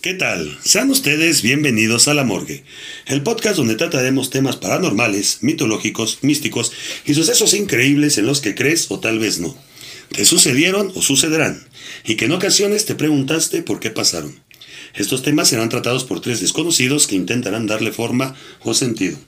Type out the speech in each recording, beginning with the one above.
¿qué tal? Sean ustedes bienvenidos a La Morgue, el podcast donde trataremos temas paranormales, mitológicos, místicos y sucesos increíbles en los que crees o tal vez no. Te sucedieron o sucederán, y que en ocasiones te preguntaste por qué pasaron. Estos temas serán tratados por tres desconocidos que intentarán darle forma o sentido.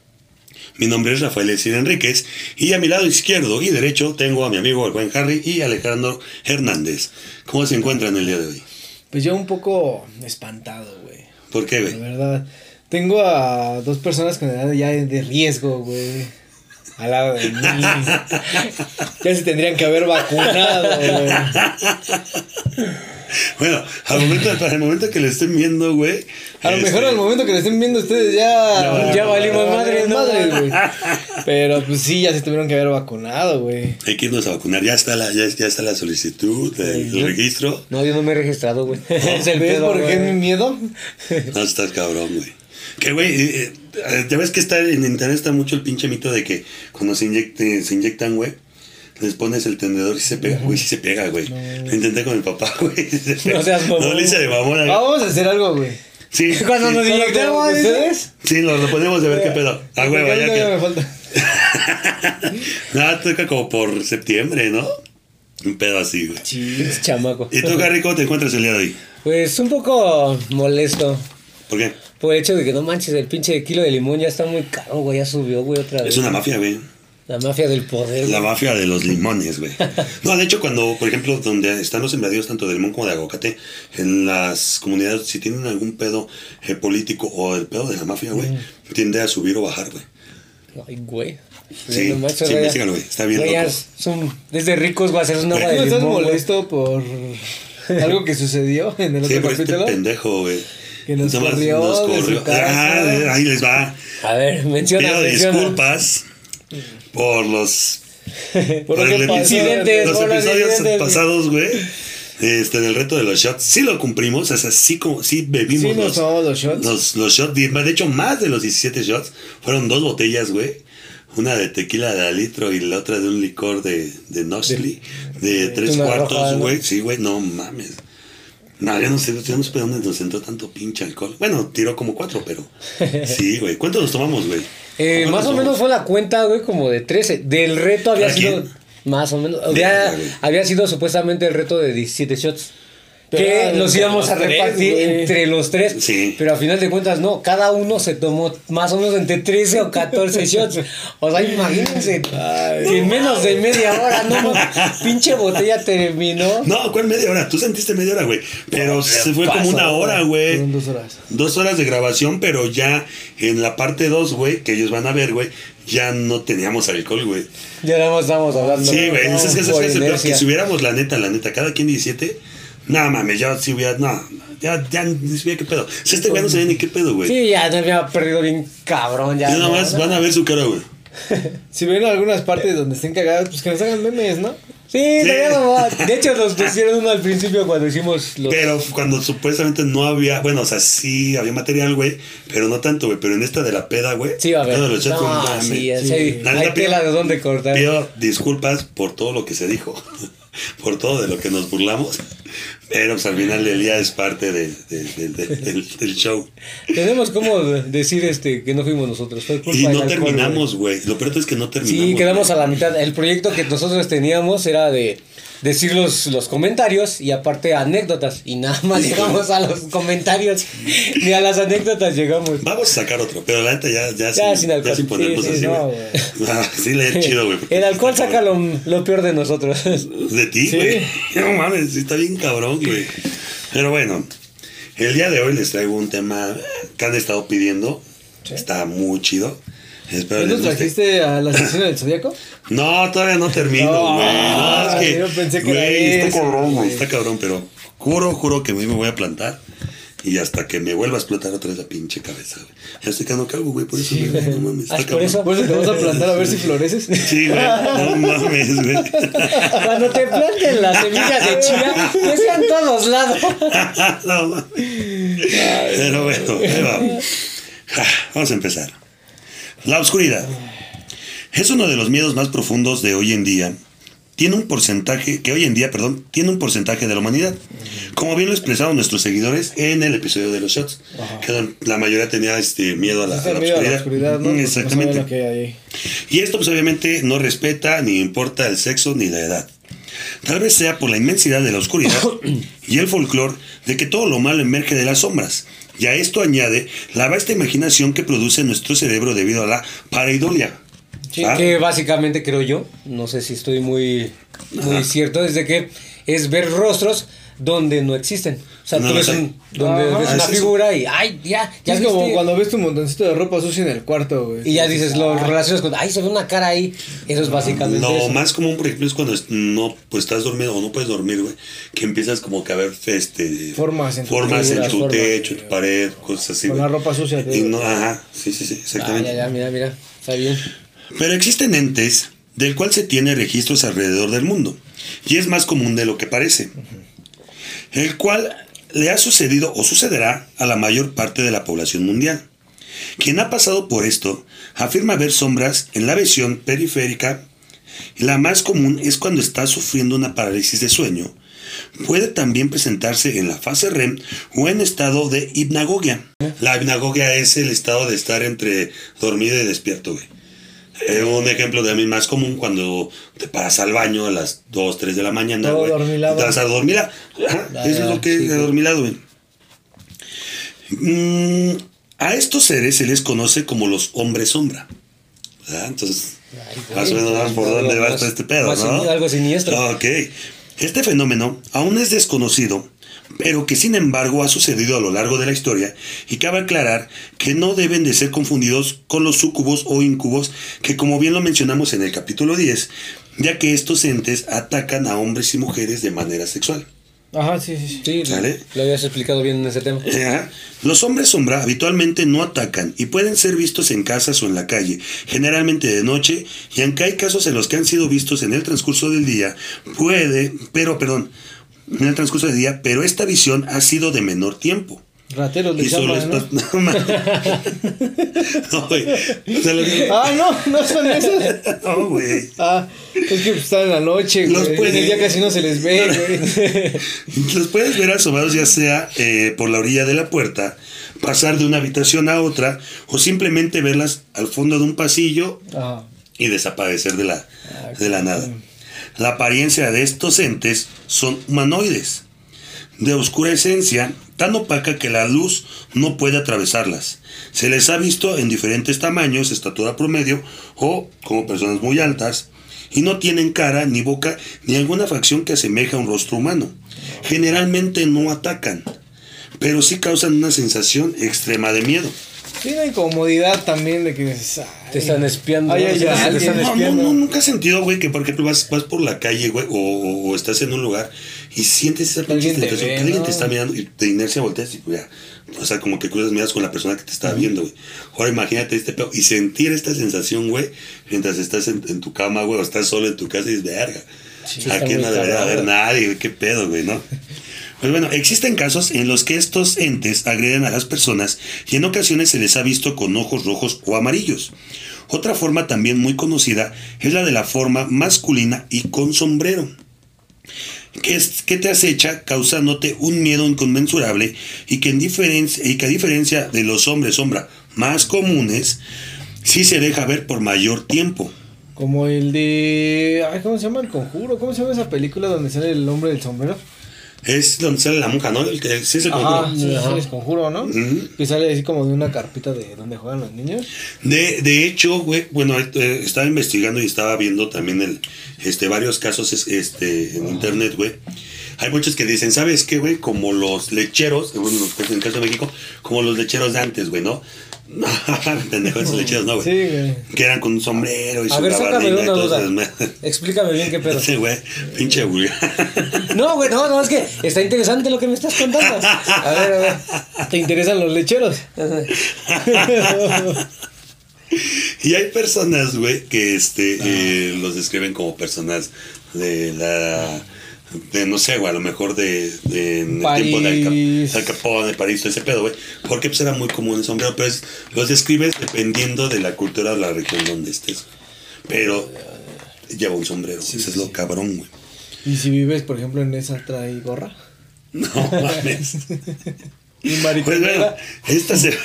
Mi nombre es Rafael Esir Enríquez y a mi lado izquierdo y derecho tengo a mi amigo el buen Harry y Alejandro Hernández. ¿Cómo se encuentran el día de hoy? Pues yo un poco espantado, güey. ¿Por qué, güey? La verdad. Tengo a dos personas con edad ya de riesgo, güey. Al lado de mí. ya se tendrían que haber vacunado, güey. Bueno, al momento, para el momento que le estén viendo, güey. A lo este, mejor al momento que lo estén viendo ustedes ya. Ya valimos madre, ¿no? madre, güey. Pero pues sí, ya se tuvieron que haber vacunado, güey. Hay que irnos a vacunar. Ya está la, ya, ya está la solicitud, el, el registro. No, yo no me he registrado, güey. es el ¿Ves pedo, por qué mi miedo? No, estás cabrón, güey. Que, güey, eh, eh, ya ves que está en internet está mucho el pinche mito de que cuando se, inyecte, se inyectan, güey, les pones el tendedor y se pega. Güey, sí se pega, güey. Lo intenté con mi papá, güey. No seas mamón. No le hice de mamón. güey. Vamos a hacer algo, güey. Sí. Cuando sí. nos inyectamos, ¿Ustedes? Sí, nos lo ponemos a ver qué pedo. Ah, a vaya todavía que. me falta. No, toca como por septiembre, ¿no? Un pedo así, güey. Chis, chamaco. ¿Y tú, Harry, cómo te encuentras el día de hoy? Pues un poco molesto. ¿Por qué? Por el hecho de que no manches, el pinche kilo de limón ya está muy caro, güey. Ya subió, güey, otra vez. Es una mafia, güey. La mafia del poder, La mafia de los limones, güey. No, de hecho, cuando, por ejemplo, donde están los sembradíos tanto de limón como de aguacate, en las comunidades, si tienen algún pedo eh, político o el pedo de la mafia, güey, tiende a subir o bajar, güey. Ay, güey. Sí, No sí, güey, investígalo, güey. Está bien loco. son desde ricos, güey, hacer una agua ¿No de estás limón, güey. molesto por algo que sucedió en el Sí, otro por este capítulo? pendejo, güey. Que nos Nomás corrió su casa. Ah, ahí les va. A ver, menciona, Pido menciona. disculpas por los Por por el los por episodios pasados, güey. Este, en el reto de los shots, sí lo cumplimos, o sea, sí, como, sí bebimos Sí, los, shots. los, los shots, de hecho, más de los 17 shots, fueron dos botellas, güey. Una de tequila de litro y la otra de un licor de, de de tres cuartos, roja, ¿no? güey. Sí, güey, no mames. No, yo no sé, yo no sé de dónde nos entró tanto pinche alcohol. Bueno, tiró como cuatro, pero. Sí, güey. ¿Cuántos nos tomamos, güey? Eh, ¿Cuántos más o menos fue la cuenta, güey, como de 13. Del reto había ¿Cada sido. Más o menos. Había, había sido supuestamente el reto de 17 shots. Que era los íbamos a tres, repartir entre los tres. Sí. Pero a final de cuentas, no. Cada uno se tomó más o menos entre 13 o 14 shots. O sea, imagínense. que en menos de media hora, no Pinche botella terminó. No, ¿cuál media hora? Tú sentiste media hora, güey. Pero se fue como una hora, güey. Fueron dos horas. Dos horas de grabación, pero ya en la parte 2, güey, que ellos van a ver, güey, ya no teníamos alcohol, güey. Ya más estábamos hablando. Sí, güey, no, es que es que si hubiéramos la neta, la neta, cada quien 17, nada mames, ya si hubiera, no, ya, ya ni sabía qué pedo. Si este güey no sabía ni qué pedo, güey. Sí, ya me había perdido bien cabrón. Ya, y nada no, más no. van a ver su cara, güey. Si ven algunas partes donde estén cagadas, pues que nos hagan memes, ¿no? Sí, estaría mamá. De hecho, nos pusieron uno al principio cuando hicimos los. Pero cuando supuestamente no había, bueno, o sea, sí había material, güey, pero no tanto, güey. Pero en esta de la peda, güey. Sí, va a ver. los No, no sí, sí. Hay tela de dónde cortar. Pido disculpas por todo lo que se dijo, por todo de lo que nos burlamos, pero pues, al final del día es parte de, de- de- de- del, del show. Tenemos como decir este que no fuimos nosotros. Fue culpa Y no terminamos, güey. Lo peor es que no terminamos. Sí, quedamos güey. a la mitad. El proyecto que nosotros teníamos era de decir los, los comentarios y aparte anécdotas. Y nada más llegamos a los comentarios. Ni a las anécdotas llegamos. Vamos a sacar otro, pero la neta ya, ya, Ya, sin, sin alcohol. ya sin ponernos Sí, sí, así, no, güey. Ah, sí, le es chido, güey. porque El sí alcohol saca lo, lo peor de nosotros. De ti, Sí. güey. No mames, sí está bien cabrón, güey. Pero bueno, el día de hoy les traigo un tema que han estado pidiendo. Está muy chido. Espero ¿No les nos trajiste a la sección del zodiaco? No, todavía no termino, No, güey. No, es que. yo pensé que güey, está ese, cabrón, güey. Está cabrón, pero juro, juro que a mí me voy a plantar. Y hasta que me vuelva a explotar otra vez la pinche cabeza, güey. Ya estoy quedando calvo, güey, por eso, güey. No mames, Ah, está ¿es por eso? Por eso te vas a plantar a ver si floreces. Sí, güey. No mames, güey. Cuando te planten las semillas de chía, que sean todos lados. no mames. Pero bueno, ahí vamos. Ja, Vamos a empezar. La oscuridad. Es uno de los miedos más profundos de hoy en día tiene un porcentaje, que hoy en día, perdón, tiene un porcentaje de la humanidad. Como bien lo expresaron nuestros seguidores en el episodio de los shots. Que la mayoría tenía este miedo a la, Ese a la miedo a oscuridad. la oscuridad, ¿no? No Exactamente. Y esto pues obviamente no respeta ni importa el sexo ni la edad. Tal vez sea por la inmensidad de la oscuridad y el folclore de que todo lo malo emerge de las sombras. Y a esto añade la vasta imaginación que produce nuestro cerebro debido a la pareidolia. Sí, ¿Ah? que básicamente creo yo, no sé si estoy muy, muy Ajá. cierto, es de que es ver rostros donde no existen. O sea, No tú ves, un- donde Ajá. ves Ah, una eso. figura y, ay, ya, ya es como viste". cuando ves tu montoncito de ropa sucia en el cuarto, güey. Y ya dices, lo Ah, relacionas con, ay, se ve una cara ahí. Eso es básicamente Lo eso. más común, por ejemplo, es cuando es- no pues estás dormido o no puedes dormir, güey, que empiezas como que a ver este, Formas en tu formas en tu formas, techo, en tu pared, cosas así. Con güey. la ropa sucia, Y no, ajá, sí, sí, sí, Ah, exactamente. ya, ya, mira, mira, está bien. Pero existen entes del cual se tiene registros alrededor del mundo, y es más común de lo que parece, el cual le ha sucedido o sucederá a la mayor parte de la población mundial. Quien ha pasado por esto afirma ver sombras en la visión periférica. La más común es cuando está sufriendo una parálisis de sueño. Puede también presentarse en la fase REM o en estado de hipnagogia. La hipnagogia es el estado de estar entre dormido y despierto, güey. Eh, un ejemplo de a mí más común cuando te paras al baño a las 2, 3 de la mañana, Todo dormilado. Te vas a dormir. Ajá, Ya, Eso es lo que sí, es de güey. Mm, a estos seres se les conoce como los hombres sombra. ¿verdad? Entonces, Ay, más o menos por dónde va este pedo, ¿no? algo siniestro. Ok. Este fenómeno aún es desconocido, pero que sin embargo ha sucedido a lo largo de la historia y cabe aclarar que no deben de ser confundidos con los súcubos o incubos que como bien lo mencionamos en el capítulo 10, ya que estos entes atacan a hombres y mujeres de manera sexual. Ajá, sí, sí. sí. Lo habías explicado bien en ese tema. Eh, ajá. Los hombres sombra habitualmente no atacan y pueden ser vistos en casas o en la calle, generalmente de noche, y aunque hay casos en los que han sido vistos en el transcurso del día, puede, pero perdón, en el transcurso del día, pero esta visión ha sido de menor tiempo. Rateros le Y solo llaman, estas- No, No, güey. Ah, no, no son esos. No, güey. Ah, es que están en la noche, Los güey. pueden- En el día casi no se les ve, güey. Los puedes ver asomados ya sea eh, por la orilla de la puerta, pasar de una habitación a otra, o simplemente verlas al fondo de un pasillo Ajá. y desaparecer de la, Ah, de la nada. La apariencia de estos entes son humanoides, de oscura esencia, tan opaca que la luz no puede atravesarlas. Se les ha visto en diferentes tamaños, estatura promedio o como personas muy altas, y no tienen cara, ni boca, ni alguna facción que asemeja a un rostro humano. Generalmente no atacan, pero sí causan una sensación extrema de miedo. Una incomodidad también de que ay, Te están espiando. Ay, ¿no? ay, Te ay, están. No, no, espiando. no, nunca he sentido, güey, que por ejemplo vas, vas por la calle, güey, o, estás en un lugar y sientes esa pinche te sensación ve, que alguien ¿no? te está mirando y de inercia volteas y pues ya. O sea, como que cruzas miras con la persona que te está viendo, güey. Ahora imagínate este pedo y sentir esta sensación, güey, mientras estás en, en tu cama, güey, o estás solo en tu casa y dices, verga. está Aquí no debería haber nadie, güey, qué pedo, güey, ¿no? Pues bueno, existen casos en los que estos entes agreden a las personas y en ocasiones se les ha visto con ojos rojos o amarillos. Otra forma también muy conocida es la de la forma masculina y con sombrero, que, es, que te acecha causándote un miedo inconmensurable y que, y que a diferencia de los hombres sombra más comunes, sí se deja ver por mayor tiempo. Como el de. Ay, ¿Cómo se llama el conjuro? ¿Cómo se llama esa película donde sale el hombre del sombrero? Es donde sale la monja, ¿no? El que sí es el Ajá, conjuro. sí, sí, Ajá. es conjuro, ¿no? Ujú. Que sale así como de una carpita de donde juegan los niños. De, de hecho, güey, bueno, eh, estaba investigando y estaba viendo también el, este, varios casos es- este, en internet, güey. Hay muchos que dicen, ¿sabes qué, güey? Como los lecheros, bueno, en el caso de México, como los lecheros de antes, güey, ¿no? No, pendejo, lecheros, no, güey. Sí, güey. Que eran con un sombrero y A su ver, sácame una duda. Explícame bien qué pedo. Sí, güey, pinche. No, güey, no, no, es que está interesante lo que me estás contando. A ver, a ver. ¿Te interesan los lecheros? Y hay personas, güey, que este eh, los describen como personas de la de no sé, güey, a lo mejor de, de en el tiempo de Al, Capone, de París, todo ese pedo, güey. Porque pues era muy común el sombrero, pero es- los describes dependiendo de la cultura o la región donde estés. Pero lleva un sombrero. Sí, Eso sí, es lo cabrón, güey. Y si vives, por ejemplo, en esa trae gorra. No mames. Y Pues mariconera. bueno, esta se...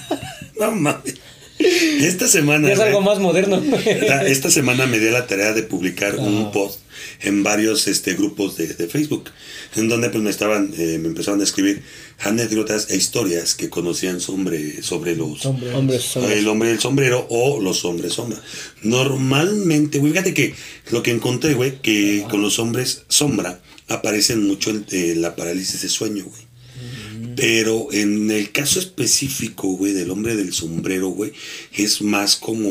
No mames. Esta semana... Ya es algo más moderno. la- esta semana me di a la tarea de publicar un Ajá. post en varios este, grupos de, de Facebook, en donde pues me estaban, eh, me empezaron a escribir anécdotas e historias que conocían sobre, sobre los hombres. el hombre del sombrero o los hombres sombra. Normalmente, güey, fíjate que lo que encontré, güey, que con los hombres sombra aparecen mucho el- eh, la parálisis de sueño, güey. Pero en el caso específico, güey, del hombre del sombrero, güey, es más como...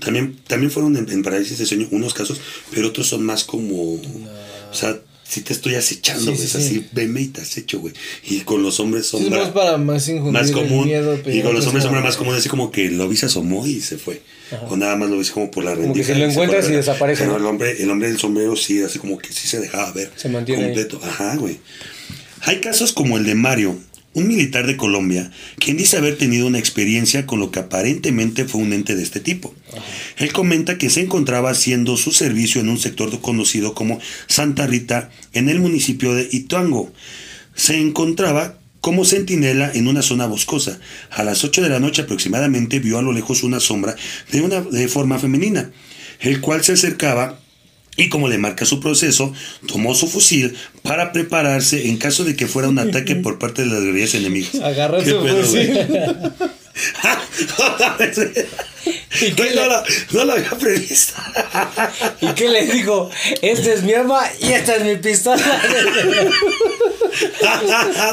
También, también fueron en, en parálisis de sueño unos casos, pero otros son más como... O sea, si te estoy acechando, Sí, güey, sí, es sí. así, veme y te acecho, güey. Y con los hombres Sí, sombra... más para más más común miedo, y con los es hombres como- sombra más común así como que lo vi se asomó y se fue o nada más lo ves como por la que rendija si lo se encuentras fue, y desaparece, pero ¿no? el hombre el hombre del sombrero sí así como que sí se dejaba ver Se mantiene ahí. completo ajá güey hay casos como el de Mario un militar de Colombia, quien dice haber tenido una experiencia con lo que aparentemente fue un ente de este tipo. Él comenta que se encontraba haciendo su servicio en un sector conocido como Santa Rita, en el municipio de Ituango. Se encontraba como centinela en una zona boscosa. A las 8 de la noche aproximadamente vio a lo lejos una sombra de una de forma femenina, el cual se acercaba y como le marca su proceso, tomó su fusil para prepararse en caso de que fuera un ataque por parte de las guerrillas enemigas. Agarró ¿Qué su pedo, fusil. ¿Y qué Güey, no, lo, no lo había previsto. ¿Y qué le dijo? Esta es mi arma y esta es mi pistola.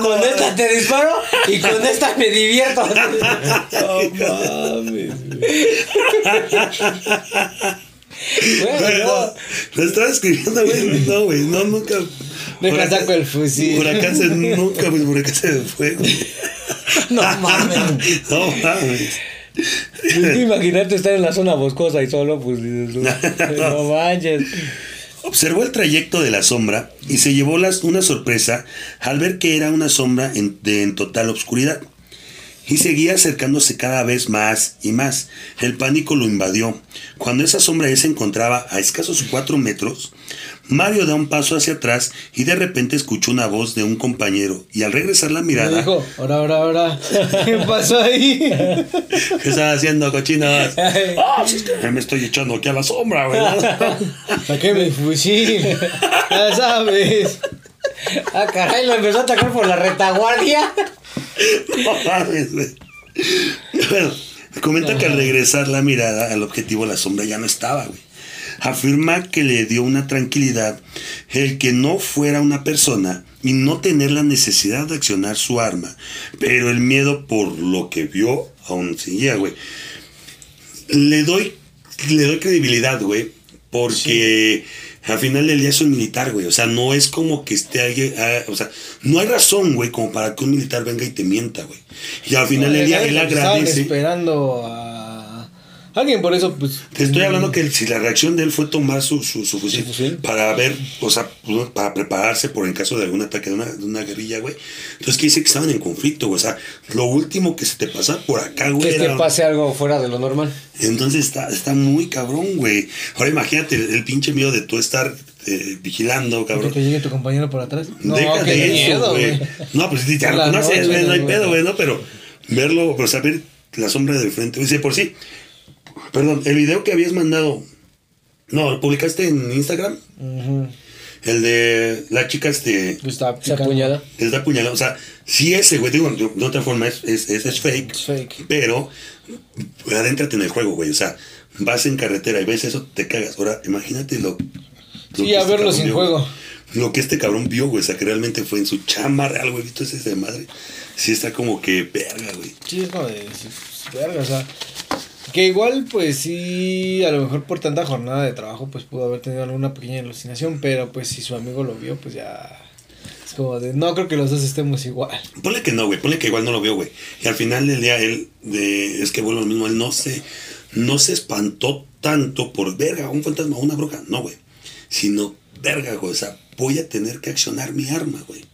con esta te disparo y con esta me divierto. No mames. Güey, no. no, lo estaba escribiendo, güey. No, güey, no, nunca. Deja saco el fusil. Huracán se, nunca, güey, huracán se fue, güey. No mames. No mames. Es que Imagínate estar en la zona boscosa y solo, pues dices, no manches. Observó el trayecto de la sombra y se llevó las- una sorpresa al ver que era una sombra en, de, en total obscuridad. Y seguía acercándose cada vez más y más. El pánico lo invadió. Cuando esa sombra ya se encontraba a escasos cuatro metros, Mario da un paso hacia atrás y de repente escuchó una voz de un compañero. Y al regresar la mirada, dijo, ahora, ahora, ahora. ¿Qué pasó ahí? ¿qué estás haciendo, cochinos? Ah, me estoy echando aquí a la sombra, güey. Saqué mi fusil. Ya sabes. Ah, caray, lo empezó a atacar por la retaguardia. No mames, güey. Bueno, comenta que al regresar la mirada al objetivo, la sombra ya no estaba, güey. Afirma que le dio una tranquilidad el que no fuera una persona y no tener la necesidad de accionar su arma. Pero el miedo por lo que vio aún seguía, güey. Le doy, le doy credibilidad, güey. Porque al final del día es un militar, güey. O sea, no es como que esté alguien. ah, o sea, no hay razón, güey, como para que un militar venga y te mienta, güey. Y al final del día él Estaban agradece. esperando a alguien, por eso, pues. Te estoy hablando que si la reacción de él fue tomar su, su, su fusil, para ver, o sea, para prepararse por el caso de algún ataque de una, de una guerrilla, güey. Entonces, que dice que estaban en conflicto, güey. O sea, lo último que se te pasa por acá, güey. Que te era- pase algo fuera de lo normal. Entonces está, está muy cabrón, güey. Ahora imagínate el, el pinche miedo de tú estar eh, vigilando, Que cabrón. te llegue tu compañero por atrás. No, Deja qué de eso, miedo, güey. No, pues si te reconoces, güey, no hay pedo, güey, ¿no? Pero verlo, pero saber la sombra de frente. Dice, por sí. Perdón, el video que habías mandado. No, ¿lo publicaste en Instagram? El de la chica este. Está Se picando. apuñala. Está apuñalado. O sea, sí ese, güey, digo, de, de otra forma es, es, es- es fake. Es fake. Pero adéntrate en el juego, güey. O sea, vas en carretera y ves eso, te cagas. Ahora, imagínate lo. lo Sí, que a este verlo sin vio, juego. güey. Lo que este cabrón vio, güey. O sea, que realmente fue en su chamba real, güey. ¿Viste ese de madre? Sí, está como que verga, güey. Sí, es como de. verga, o sea. Que igual, pues sí, a lo mejor por tanta jornada de trabajo, pues pudo haber tenido alguna pequeña alucinación, pero pues si su amigo lo vio, pues ya. Es como de. No creo que los dos estemos igual. Ponle que no, güey. Ponle que igual no lo vio, güey. Y al final del día, él, de, es que vuelvo lo mismo, él no se, no se espantó tanto por verga, un fantasma, una bruja. No, güey. Sino, verga, güey. O sea, voy a tener que accionar mi arma, güey.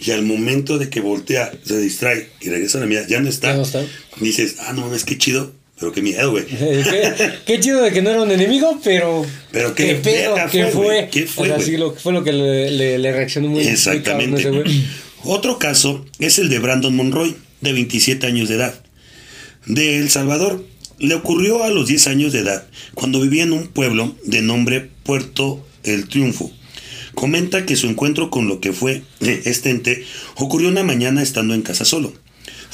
Y al momento de que voltea, se distrae y regresa a la mirada, ya no está. Ya no está. Dices, ah, no mames, qué chido. Pero qué miedo, güey. qué, qué chido de que no era un enemigo, pero. Pero qué pedo, ¿qué fue, fue? güey? ¿Qué fue, O sea, sí, lo, fue lo que le, le, le reaccionó muy muy Exactamente. cabrón. Otro caso es el de Brandon Monroy, de 27 años de edad, de El Salvador. Le ocurrió a los 10 años de edad, cuando vivía en un pueblo de nombre Puerto El Triunfo. Comenta que su encuentro con lo que fue eh, este ente ocurrió una mañana estando en casa solo.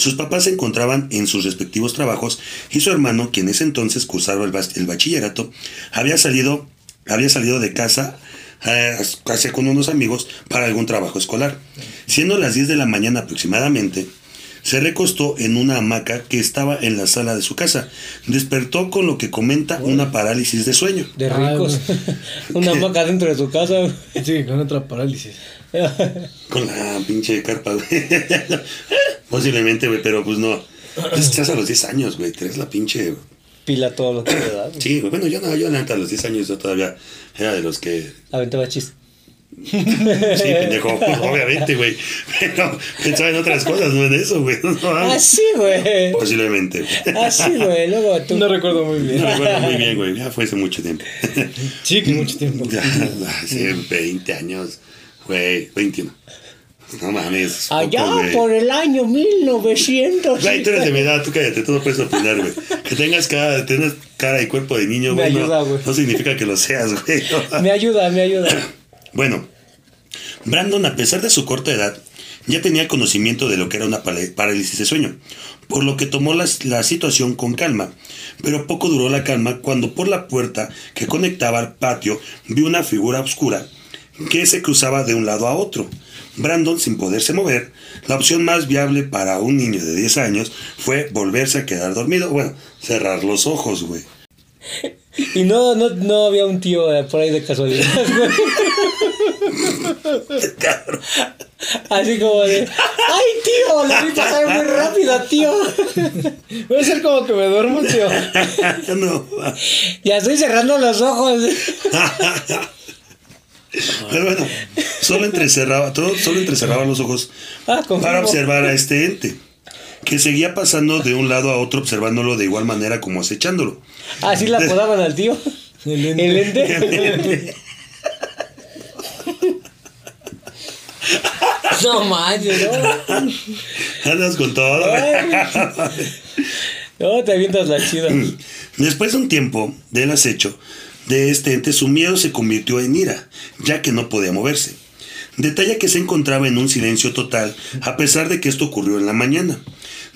Sus papás se encontraban en sus respectivos trabajos y su hermano, quien en ese entonces cursaba el, bachillerato, había salido, había salido de casa eh, casi con unos amigos para algún trabajo escolar. Siendo las 10 de la mañana aproximadamente, se recostó en una hamaca que estaba en la sala de su casa. Despertó con lo que comenta una parálisis de sueño. De Ah, ricos. Una hamaca dentro de su casa. Sí, con otra parálisis. Con la pinche carpa, güey. Posiblemente, güey, pero pues no. Estás a los 10 años, güey. Traes la pinche. Pila todo lo que le da. güey. Sí, güey. Bueno, yo no, yo neta, a los 10 años yo todavía era de los que. Aventaba chis. Sí, pendejo, obviamente, güey. Pero pensaba en otras cosas, no en eso, güey. No. Así, güey. Posiblemente, güey. Así, güey. Luego tú. No recuerdo muy bien. No recuerdo muy bien, güey. Ya fue hace mucho tiempo. Sí, que mucho tiempo. Ya, hace 20 años, güey. 21. No mames. poco, Allá por el año 1900. Güey, tú eres de mi edad, tú cállate, tú no puedes opinar, güey. Que tengas cara, tengas cara y cuerpo de niño, Me güey. no- ayuda, güey. No, significa que lo seas, güey. Me ayuda, me ayuda. Bueno, Brandon, a pesar de su corta edad, ya tenía conocimiento de lo que era una parálisis de sueño, por lo que tomó la, la situación con calma. Pero poco duró la calma cuando por la puerta que conectaba al patio vio una figura oscura que se cruzaba de un lado a otro. Brandon, sin poderse mover, la opción más viable para un niño de 10 años fue volverse a quedar dormido, bueno, cerrar los ojos, güey. Y no, no, no había un tío eh, por ahí de casualidad, güey. Así como de, ¡ay, tío! Lo vi pasar muy rápido, tío. Voy a hacer como que me duermo, tío. no. Ya estoy cerrando los ojos. Pero bueno, solo entrecerraba, todo, solo entrecerraba los ojos Ah, para observar a este ente, que seguía pasando de un lado a otro observándolo de igual manera como acechándolo. Así la apodaban al tío. El El ente. ente. No manches, no. Andas con todo. No, te avientas la chida. Después de un tiempo del acecho de este ente, su miedo se convirtió en ira, ya que no podía moverse. Detalla que se encontraba en un silencio total, a pesar de que esto ocurrió en la mañana.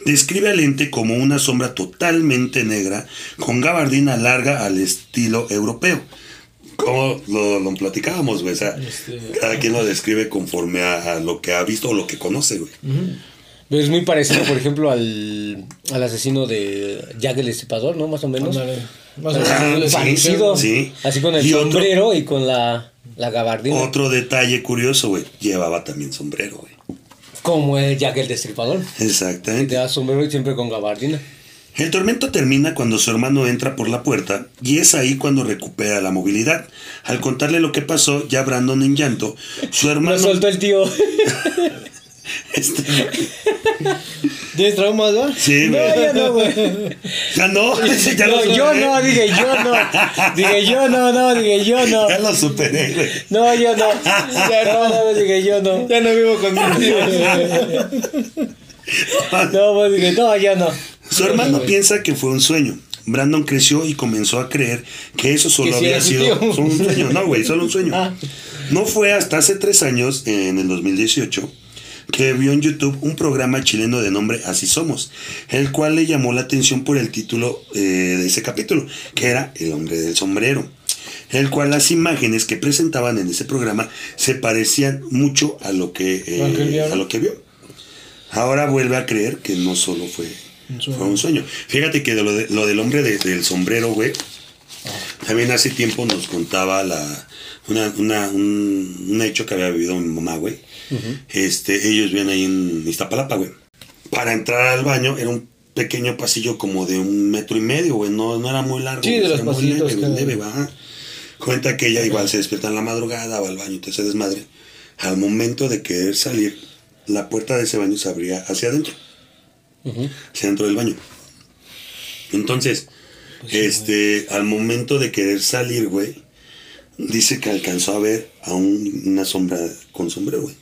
Describe al ente como una sombra totalmente negra, con gabardina larga al estilo europeo. Como lo, lo platicábamos, güey. O sea, cada quien lo describe conforme a, a lo que ha visto o lo que conoce, güey. Es muy parecido, por ejemplo, al, al asesino de Jack el Destripador, ¿no? Más o menos. Más o menos. Parecido. sí. Así con el Y otro- sombrero y con la, la gabardina. Otro detalle curioso, güey. Llevaba también sombrero, güey. Como el Jack el Destripador. Exactamente. te da sombrero y siempre con gabardina. El tormento termina cuando su hermano entra por la puerta y es ahí cuando recupera la movilidad. Al contarle lo que pasó, ya Brandon en llanto, su Lo hermano... soltó el tío. Este, ¿Tienes traumas, va? sí, No, güey. ya no, güey. Ya no, ya lo No, yo no, dije yo no. Dije yo no, no, dije yo no. Ya lo superé, güey. No, yo no. Ya no, no, dije yo no. Ya no vivo con. No, pues dije, no, ya no. Su hermano piensa que fue un sueño. Brandon creció y comenzó a creer que eso solo Que había sido solo un sueño. No, güey, solo un sueño. Ah. No fue hasta hace tres años, en el 2018, que vio en YouTube un programa chileno de nombre Así Somos, el cual le llamó la atención por el título eh, de ese capítulo, que era El hombre del sombrero, el cual las imágenes que presentaban en ese programa se parecían mucho a lo que, eh, a lo que vio. Ahora vuelve a creer que no solo fue, Un sueño. fue un sueño. Fíjate que de lo, de- lo del hombre de- del sombrero, güey, también hace tiempo nos contaba la una, una- un, un hecho que había vivido mi mamá, güey. Este, ellos viven ahí en Iztapalapa, güey. Para entrar al baño era un pequeño pasillo como de un metro y medio, güey. No, no era muy largo. Sí, de los leve, que- muy leve, va. Cuenta que ella igual se despierta en la madrugada, va al baño y todo ese desmadre. Al momento de querer salir, la puerta de ese baño se abría hacia adentro, hacia adentro del baño. Entonces, este, al momento de querer salir, güey, dice que alcanzó a ver a un- una sombra con sombrero, güey.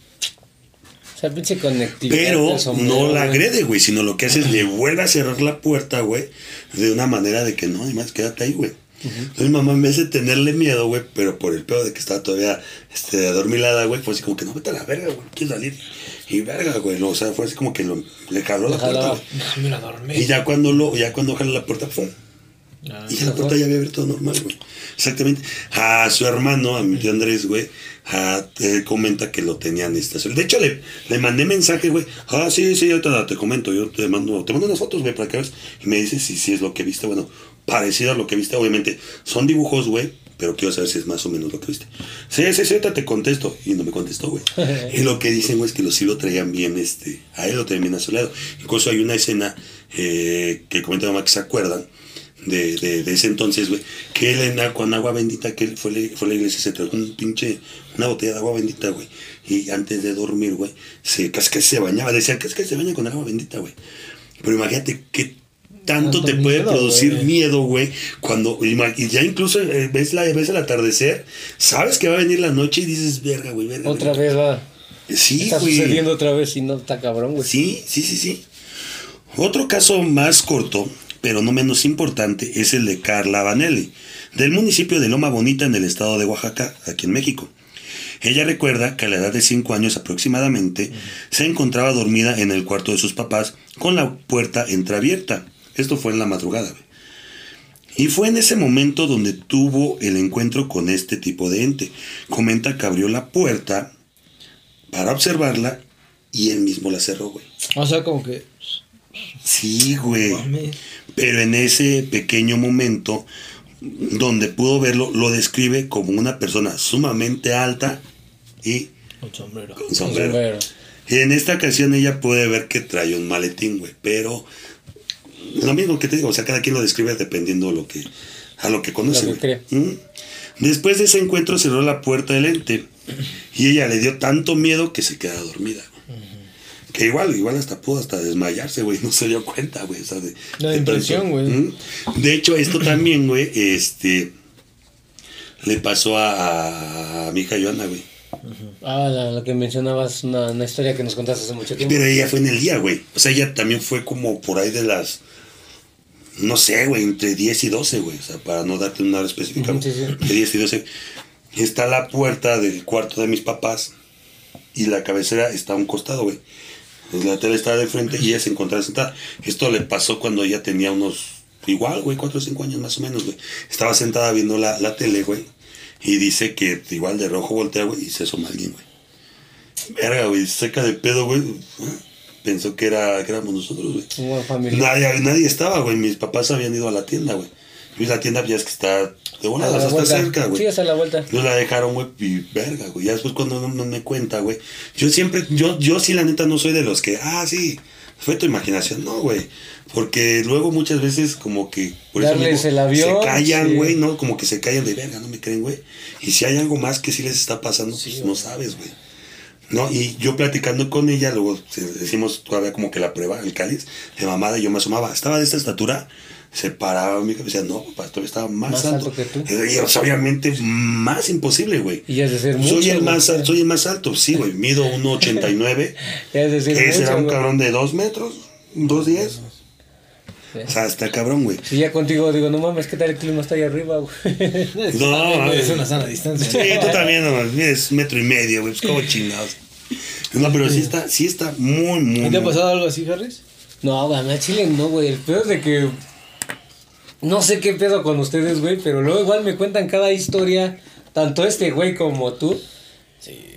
O sea, pinche conectividad. Pero sombrero, no la agrede, güey, sino lo que hace es le vuelve a cerrar la puerta, güey, de una manera de que no, además quédate ahí, güey. Entonces mi mamá en vez de tenerle miedo, güey, pero por el pedo de que estaba todavía este, adormilada, güey, fue así como que no, vete a la verga, güey, quiero salir. Y verga, güey, no, o sea, fue así como que lo, le jaló la puerta, la dormir. Y ya cuando lo, ya cuando jala la puerta, ¡pum! Ah, Y ya la puerta ya había abierto normal, güey. Exactamente. A su hermano, a mi tío Andrés, güey, a- él comenta que lo tenían estacionado. De hecho, le, le mandé mensaje, güey. Ah, sí, sí, ahorita te comento. Yo te mando, te mando unas fotos, güey, para que veas. Y me dice si sí es lo que viste. Bueno, parecido a lo que viste, obviamente. Son dibujos, güey. Pero quiero saber si es más o menos lo que viste. Sí, sí, sí, ahorita te contesto. Y no me contestó, güey. y lo que dicen, güey, es que los sí lo traían bien, este. A él lo traían bien asoleado. Incluso hay una escena eh, que comenta mamá que se acuerdan de, de, de ese entonces, güey, que él en, con agua bendita, que él fue, fue a la iglesia, se trajo un pinche, una botella de agua bendita, güey, y antes de dormir, güey, se, casi que se bañaba, que es que se baña con agua bendita, güey. Pero imagínate qué tanto Tanto te puede producir miedo, güey, cuando, y ya incluso eh, ves, la, ves el atardecer, sabes que va a venir la noche y dices, verga, güey, verga. Otra verga". vez va. Sí, Está güey. sucediendo otra vez y no está cabrón, güey. Sí, sí, sí, sí. Otro caso más corto, pero no menos importante, es el de Carla Vanelli, del municipio de Loma Bonita en el estado de Oaxaca, aquí en México. Ella recuerda que a la edad de 5 años aproximadamente se encontraba dormida en el cuarto de sus papás con la puerta entreabierta. Esto fue en la madrugada. Y fue en ese momento donde tuvo el encuentro con este tipo de ente. Comenta que abrió la puerta para observarla y él mismo la cerró, güey. O sea, como que. Sí, güey. Pero en ese pequeño momento donde pudo verlo, lo describe como una persona sumamente alta y Con sombrero. con Con sombrero. Y en esta ocasión ella puede ver que trae un maletín, güey. Pero lo mismo que te digo, o sea, cada quien lo describe dependiendo lo que, a lo que conoce. Lo que. ¿Mm? Después de ese encuentro cerró la puerta del ente y ella le dio tanto miedo que se queda dormida. Que igual, igual hasta pudo hasta desmayarse, güey, no se dio cuenta, güey. o sea, de, La de impresión, güey. ¿Mm? De hecho, esto también, güey, este, le pasó a, a mi hija Joana, güey. Ah, la, la que mencionabas, una, una historia que nos contaste hace mucho tiempo. Pero ella fue en el día, güey. O sea, ella también fue como por ahí de las. No sé, güey, entre 10 y 12, güey. O sea, para no darte una hora específica. Sí, sí. De 10 y 12. Está la puerta del cuarto de mis papás. Y la cabecera está a un costado, güey. Pues La tele estaba de frente y ella se encontraba sentada. Esto le pasó cuando ella tenía unos. Igual, güey, 4 o 5 años más o menos, güey. Estaba sentada viendo la, la tele, güey. Y dice que igual de rojo voltea, güey, y se asoma alguien, güey. Verga, güey, seca de pedo, güey. Pensó que, era, que éramos nosotros, güey. Nadie, nadie estaba, güey. Mis papás habían ido a la tienda, güey. Y la tienda ya es que está de A volada, la o sea, está vuelta. cerca, güey. Sí, hasta la vuelta. Nos la dejaron, güey, y verga, güey. Ya después cuando no, no me cuenta, güey. Yo siempre, yo, yo sí la neta no soy de los que, ah, sí, fue tu imaginación. No, güey. Porque luego muchas veces como que por eso Darles mismo, el avión, se callan, sí. güey, ¿no? Como que se callan de verga, no me creen, güey. Y si hay algo más que sí les está pasando, pues no sabes, güey. ¿No? Y yo platicando con ella, luego decimos todavía como que la prueba, el cáliz, de mamada, y yo me asomaba, estaba de esta estatura, se paraba mi cabeza, no, papá, todavía estaba más, Más alto. alto que tú. Y, o sea, obviamente, más imposible, güey. Y es decir mucho. Soy el, más, al- soy el más alto, sí, güey, mido 1,89, Ya es decir que mucho, será un güey. cabrón de 2 metros, 2,10. Sí. O sea, está cabrón, güey. Si ya contigo digo, no mames, ¿qué tal el clima está ahí arriba, güey? No, es eh. una sana distancia. Sí, tú también, no, es metro y medio, güey, pues como chingados. No, pero sí está, sí está muy, muy. ¿Te ha pasado algo así, Harris? No, güey, a Chile no, güey. El peor es de que. No sé qué pedo con ustedes, güey, pero luego igual me cuentan cada historia, tanto este güey como tú.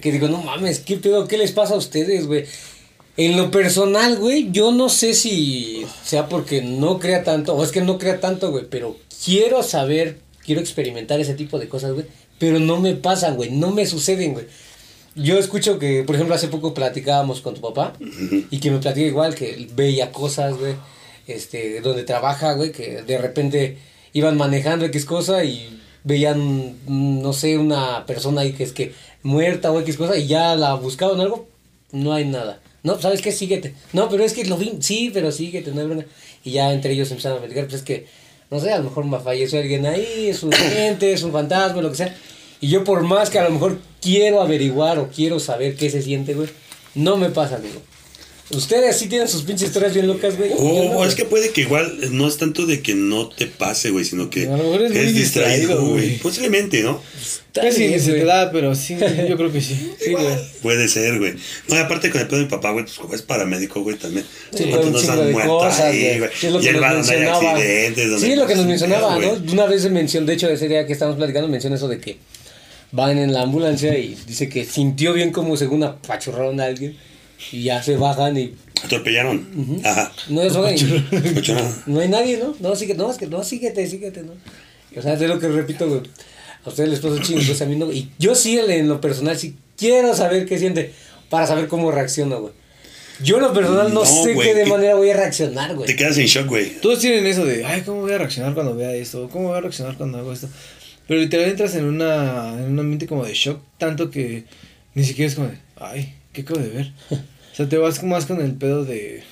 Que digo, no mames, ¿qué pedo? ¿Qué les pasa a ustedes, güey? En lo personal, güey, yo no sé si sea porque no crea tanto, o es que no crea tanto, güey, pero quiero saber, quiero experimentar ese tipo de cosas, güey, pero no me pasan, güey, no me suceden, güey. Yo escucho que, por ejemplo, hace poco platicábamos con tu papá y que me platica igual que veía cosas, güey, este, donde trabaja, güey, que de repente iban manejando X cosa y veían, no sé, una persona ahí que es que muerta o X cosa y ya la buscaban algo, no hay nada. No, ¿sabes qué? Síguete. No, pero es que lo vi. Sí, pero síguete, no hay bronca. Y ya entre ellos empezaron a platicar, pues es que, no sé, a lo mejor me falleció alguien ahí, es un cliente, es un fantasma, lo que sea. Y yo por más que a lo mejor quiero averiguar o quiero saber qué se siente, güey, no me pasa, amigo. Ustedes sí tienen sus pinches historias bien locas, güey. O no, o es que puede que igual no es tanto de que no te pase, güey, sino que A lo mejor es muy distraído, güey. Posiblemente, ¿no? Casi vez, se te da, pero sí, yo creo que sí. Sí, güey. Puede ser, güey. No, y aparte con el pedo de mi papá, güey, pues como es paramédico, güey, también. Sí, ¿Cuántos un nos chingo han de muerto cosas, ahí, güey. Sí, es lo Y que nos bar donde hay mencionaba. accidentes, donde Sí, lo que nos mencionaba. ¿no? Una vez mencionó, de hecho, ese día que estábamos platicando, menciona eso de que van en la ambulancia y dice que sintió bien como según apachurraron a alguien y ya se bajan y Atropellaron. Ajá. no es güey, Escucharon. no hay nadie, ¿no? No, síguete, no, es que no, síguete, síguete, ¿no? O sea, es lo que repito, güey. A ustedes les pasa chingo, pues a mí no. Y yo sí, en lo personal, sí quiero saber qué siente para saber cómo reacciona, güey. Yo en lo personal no, No, sé güey, qué de ¿qué- manera voy a reaccionar, güey. Te quedas en shock, güey. Todos tienen eso de, ay, ¿cómo voy a reaccionar cuando vea esto? ¿Cómo voy a reaccionar cuando hago esto? Pero literal entras en, una, en un ambiente como de shock, tanto que ni siquiera es como de, ay, ¿qué acabo de ver? O sea, te vas más con el pedo de...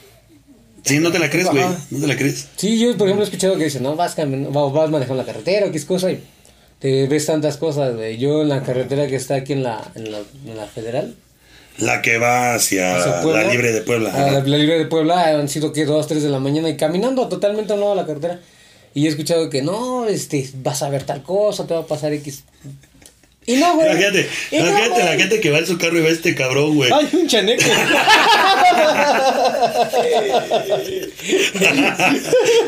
Sí, no te la crees, güey. No te la crees. Sí, yo por ejemplo he escuchado que dicen, no, vas, vas manejando la carretera, qué es cosa, y te ves tantas cosas, güey. Yo en la carretera que está aquí en la, en la, en la federal, La que va hacia, hacia Puebla, la libre de Puebla. a la, ajá. la libre de Puebla han sido que dos, tres de la mañana y caminando totalmente a un lado de la carretera. Y he escuchado que no, este, vas a ver tal cosa, te va a pasar X. Y no, güey. Imagínate, Y no, imagínate la gente que va en su carro y ve a este cabrón, güey. ¡Ay, un chaneco!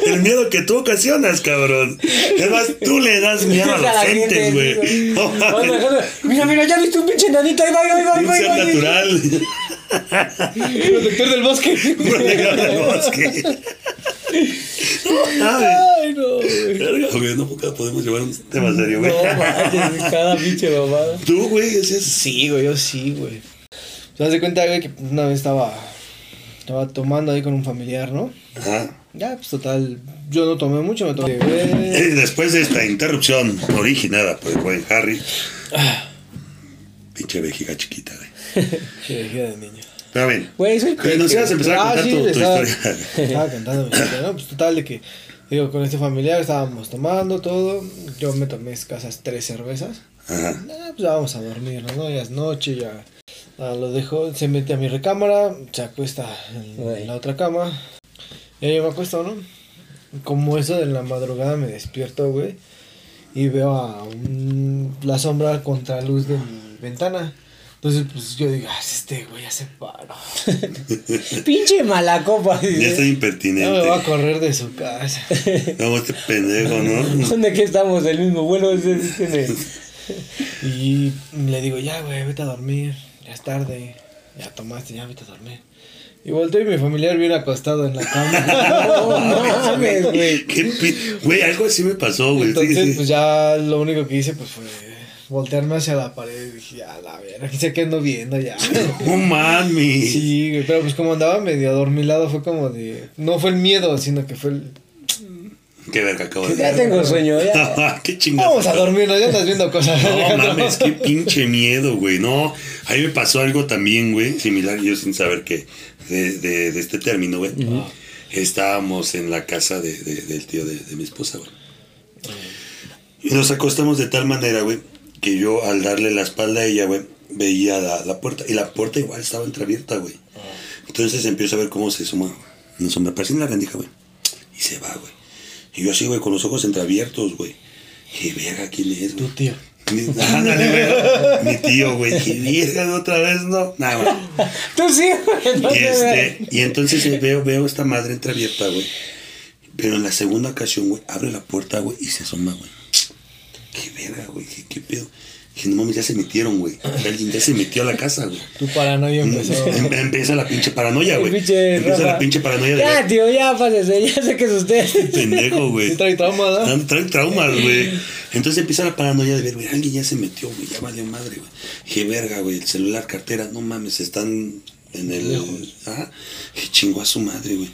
El miedo que tú ocasionas, cabrón. Además, tú le das miedo a la gente, güey. No Mira, mira, ya viste un pinche nanito, ahí va, ahí va, ahí va, ahí Un va, natural. ¡Protector del bosque! Proteger del bosque. Ay, ¡Ay, no! güey. verga, güey, no podemos llevar un tema serio, güey. No manches, cada pinche mamada. Tú, güey, es. Sí, güey, yo sí, güey. ¿Te das de cuenta, güey, que una vez estaba, estaba tomando ahí con un familiar, ¿no? Ajá. Ya, pues total, yo no tomé mucho, me tomé... Eh, Después de esta interrupción originada por el buen Harry. Pinche vejiga chiquita, güey. Que dejé de niño. Pero bien. Güey, soy Que nos ibas a empezar a Ah, contar sí, tu, tu estaba, historia. estaba historia, ¿no? Pues total de que, digo, con este familiar estábamos tomando todo, yo me tomé escasas tres cervezas, Ajá. ah, pues ya vamos a dormirnos, ¿no? Ya es noche, ya ah, lo dejo, se mete a mi recámara, se acuesta en, la otra cama, y yo me acuesto, ¿no? Como eso de la madrugada me despierto, güey, y veo a un- la sombra contra luz de mi ventana. Entonces, pues yo digo, este güey ya se paró. Pinche mala copa. Ya estoy Ya me impertinente. va a correr de su casa. Vamos, este pendejo, ¿no? ¿Dónde que estamos? El mismo vuelo. Y le digo, ya, güey, vete a dormir. Ya es tarde. Ya tomaste, ya vete a dormir. Y volteo y mi familiar viene acostado en la No cama. mames, güey. ¿Qué pi- Güey, algo así me pasó, güey. Sí, Entonces, sí. pues ya lo único que hice pues fue voltearme hacia la pared. Y dije, ya, la ver, aquí se quedó viendo ya. No mames. Sí, güey, pero pues como andaba medio adormilado fue como de... No fue el miedo, sino que fue el... Qué verga acabo de Ya tengo sueño, ya. Qué chingada. Vamos a dormirnos, ya estás viendo cosas. No Alejandro. mames, qué pinche miedo, güey. No, a mí me pasó algo también, güey, similar, yo sin saber que de, de, de este término, güey. Estábamos en la casa de, de- del tío de, de mi esposa, güey. Y nos acostamos de tal manera, güey, que yo al darle la espalda a ella, güey, veía la, la puerta. Y la puerta igual estaba entreabierta, güey. Entonces empiezo a ver cómo se suma una sombra. Parece una rendija, güey. Y se va, güey. Y yo así, güey, con los ojos entreabiertos, güey. Y verga, ¿quién es, Tu tío. Mi- Ándale, güey. Mi tío, güey. Y verga, otra vez, no. Nada, güey. Tú sí, güey. Y, te este, y entonces eh, veo, veo esta madre entreabierta, güey. Pero en la segunda ocasión, güey, abre la puerta, güey, y se asoma, güey. Qué verga, güey, qué, qué pedo. Dije, no mames, ya se metieron, güey. Alguien ya se metió a la casa, güey. Tu paranoia empezó. Em- Empieza la pinche paranoia, güey. Empieza Rafa. la pinche paranoia de Ya, tío, ya, pásese. Ya sé que es usted. pendejo, güey. Sí trae trauma, ¿no? Traen traumas, güey. Entonces empieza la paranoia de ver, güey, alguien ya se metió, güey, ya valió madre, güey. Dije, verga, güey, el celular, cartera, no mames, están en el. Ajá. Dije, chingó a su madre, güey.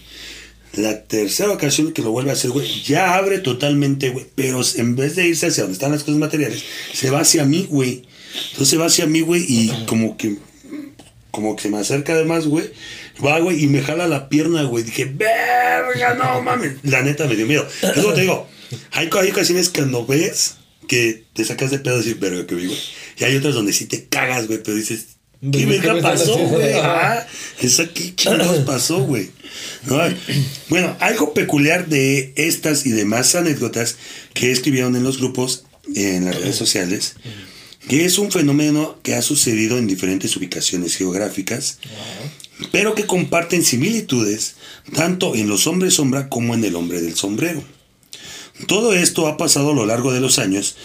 La tercera ocasión que lo vuelve a hacer, güey, ya abre totalmente, güey. Pero en vez de irse hacia donde están las cosas materiales, se va hacia mí, güey. Entonces se va hacia mí, güey, y como que como que se me acerca además, güey, Va, güey, y me jala la pierna, güey. Dije, verga, no mames. La neta me dio miedo. Es como te digo, hay, hay ocasiones cuando ves que te sacas de pedo y decir, verga, que vi, güey. Y hay otras donde sí te cagas, güey, pero dices, ¿qué ¿Qué verga estás pasó, güey? Ah, esa qué chingados pasó, güey. Bueno, algo peculiar de estas y demás anécdotas que escribieron en los grupos, en las redes sociales, que es un fenómeno que ha sucedido en diferentes ubicaciones geográficas, pero que comparten similitudes tanto en los hombres sombra como en el hombre del sombrero. Todo esto ha pasado a lo largo de los años,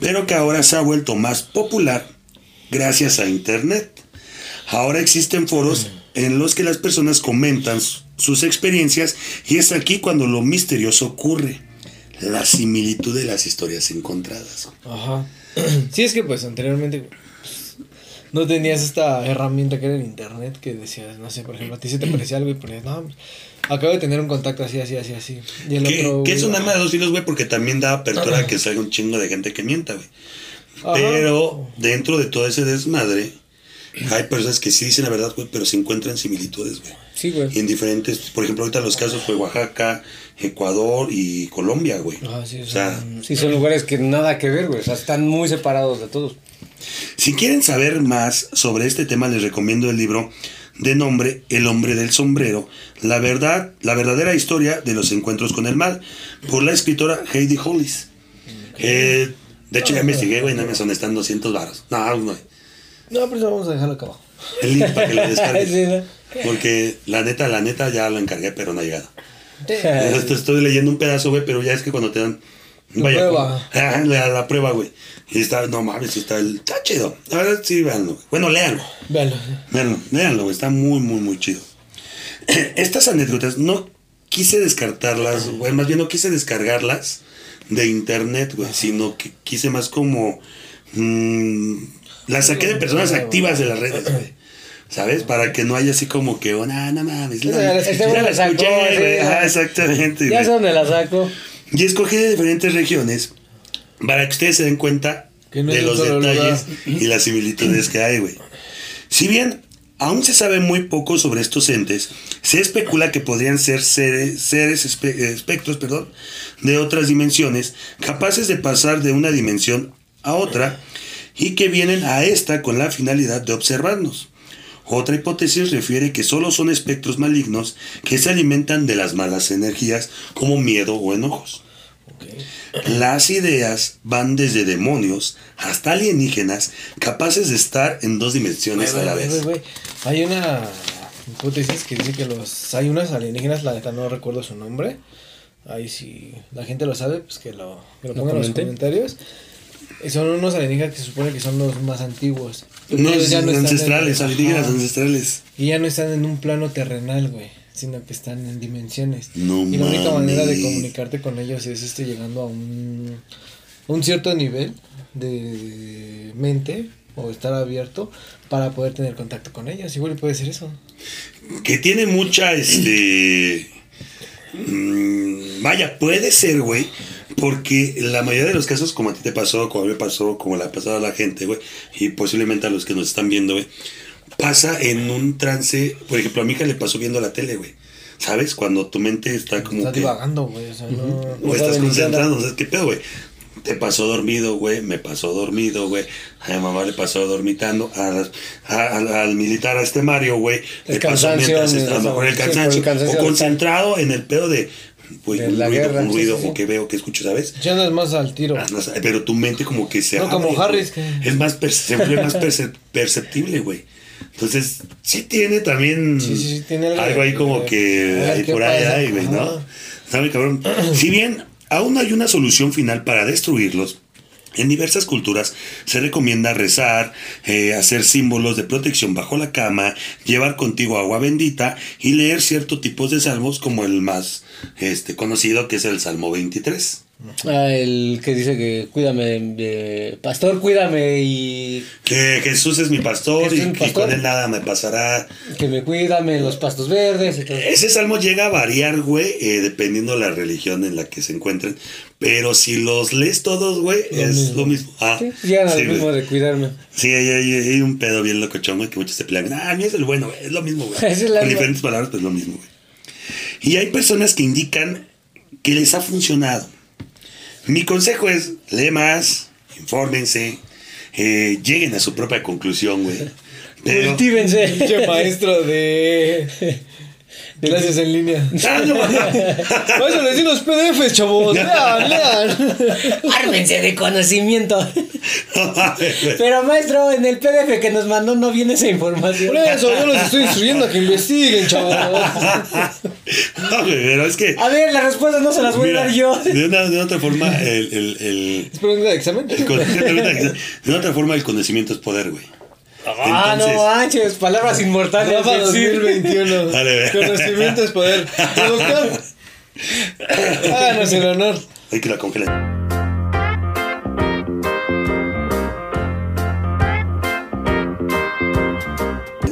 pero que ahora se ha vuelto más popular gracias a Internet. Ahora existen foros en los que las personas comentan sus experiencias y es aquí cuando lo misterioso ocurre, la similitud de las historias encontradas. Ajá. Sí, es que pues anteriormente pues, no tenías esta herramienta que era el internet que decías, no sé, por ejemplo, a ti se te parecía algo y ponías, no, pues, acabo de tener un contacto así, así, así, así. Y el otro. que es un arma de dos filos, güey, porque también da apertura a que salga un chingo de gente que mienta, güey. Pero dentro de todo ese desmadre, hay personas que sí dicen la verdad, güey, pero se encuentran similitudes, güey. Sí, güey. En diferentes, por ejemplo, ahorita los casos fue Oaxaca, Ecuador y Colombia, güey. Ah, sí, o sea, Sí, son lugares que nada que ver, güey. O sea, están muy separados de todos. si quieren saber más sobre este tema, les recomiendo el libro de nombre El hombre del sombrero, la verdad, la verdadera historia de los encuentros con el mal, por la escritora Heidi Hollis. Eh, de hecho, ya investigué, güey, en Amazon están 200 baros. No, no. No, pero eso vamos a dejarlo acá abajo. El link para que lo descargues. Sí, ¿no? Porque la neta, la neta ya lo encargué, pero no ha llegado. Sí. Esto estoy leyendo un pedazo, güey, pero ya es que cuando te dan. La prueba. Ajá, la, la prueba, güey. Y está, no mames, está, el, está chido. La verdad, sí, véanlo. güey. Bueno, léanlo. Véanlo. Véanlo, léanlo, güey. Está muy, muy, muy chido. Estas anécdotas no quise descartarlas, güey. Más bien no quise descargarlas de internet, güey. Sino que quise más como. mm, las saqué de personas activas de las redes, güey. ¿Sabes? Para que no haya así como que, oh, no, no mames. la ya la la sacó, escuché, sí, güey. Ajá, exactamente, Ya dónde la saco. Y escogí de diferentes regiones para que ustedes se den cuenta Que no de es los detalles y las similitudes que hay, güey. Si bien aún se sabe muy poco sobre estos entes, se especula que podrían ser seres, seres espe- espectros perdón, de otras dimensiones, capaces de pasar de una dimensión a otra y que vienen a esta con la finalidad de observarnos. Otra hipótesis refiere que solo son espectros malignos que se alimentan de las malas energías como miedo o enojos. Las ideas van desde demonios hasta alienígenas capaces de estar en dos dimensiones a la vez. Hay una hipótesis que dice que los hay unas alienígenas, la neta no recuerdo su nombre. Ahí si la gente lo sabe, pues que lo, que lo Lo pongan en los comentarios. Son unos alienígenas que se supone que son los más antiguos. No, ya no ancestrales, en- alienígenas ancestrales. Y ya no están en un plano terrenal, güey. Sino que están en dimensiones. No y la única manera de comunicarte con ellos es este llegando a un, un cierto nivel de mente o estar abierto para poder tener contacto con ellos. Igual puede ser eso. Que tiene mucha, este... mm, vaya, puede ser, güey. Porque la mayoría de los casos, como a ti te pasó, como a mí me pasó, como le ha pasado a la gente, güey, y posiblemente a los que nos están viendo, güey, pasa en un trance. Por ejemplo, a mi hija le pasó viendo la tele, güey. ¿Sabes? Cuando tu mente está como Está que... divagando, güey. O sea, no, O estás concentrado, o sea, ¿qué pedo, güey? Te pasó dormido, güey, me pasó dormido, güey. A mi mamá le pasó dormitando, a las- a- al- al militar, a este Mario, güey, le pasó mientras estaba mejor el Sí, cansancio o concentrado en el pedo de, De un la ruido, guerra, un ruido, sí, sí. o que veo, que escucho, ¿sabes? Ya andas más al tiro. Ah, no pero tu mente como que se No, como Harris, que- Es más, perce- se vuelve más perce- perceptible, güey. Entonces, sí tiene también Sí, sí, sí, tiene algo algo ahí como que por ahí hay, güey, ¿no? Ajá. Está muy cabrón. Si bien aún no hay una solución final para destruirlos, en diversas culturas se recomienda rezar, eh, hacer símbolos de protección bajo la cama, llevar contigo agua bendita y leer ciertos tipos de salmos como el más este, conocido que es el Salmo 23. Ah, el que dice que cuídame, eh, pastor, cuídame y Que Jesús es mi pastor y, con él nada me pasará. que me cuídame en los pastos verdes. y todo. Ese salmo llega a variar, güey, eh, dependiendo de la religión en la que se encuentren. Pero si los lees todos, güey, es mismo. lo mismo. Ah, Sí, al sí, güey. mismo de cuidarme. Sí, hay, hay- hay un pedo bien locochón, güey, que muchos se pelean. Ah, a mí es el bueno, güey, es lo mismo, güey. Es Con diferentes palabras, pues lo mismo, güey. Y hay personas que indican que les ha funcionado. Mi consejo es, lee más, infórmense, eh, lleguen a su propia conclusión, güey. Cultívense. Maestro de. Clases en línea. No, Maestro, les di los PDFs, chavos. Lean, lean. Ármense de conocimiento. Pero maestro, en el PDF que nos mandó no viene esa información. Por eso yo los estoy instruyendo a que investiguen, chavos. No, güey, pero es que... A ver, las respuestas no se las voy Mira, a dar yo. de, una, de otra forma, el, el, el- ¿Es pregunta de examen? el con- de otra forma, el conocimiento es poder, güey. Ah, Entonces- no manches, palabras inmortales. Rafa del Cid. 2021. Dale. Conocimiento es poder. Háganos el honor. Hay que la congelen.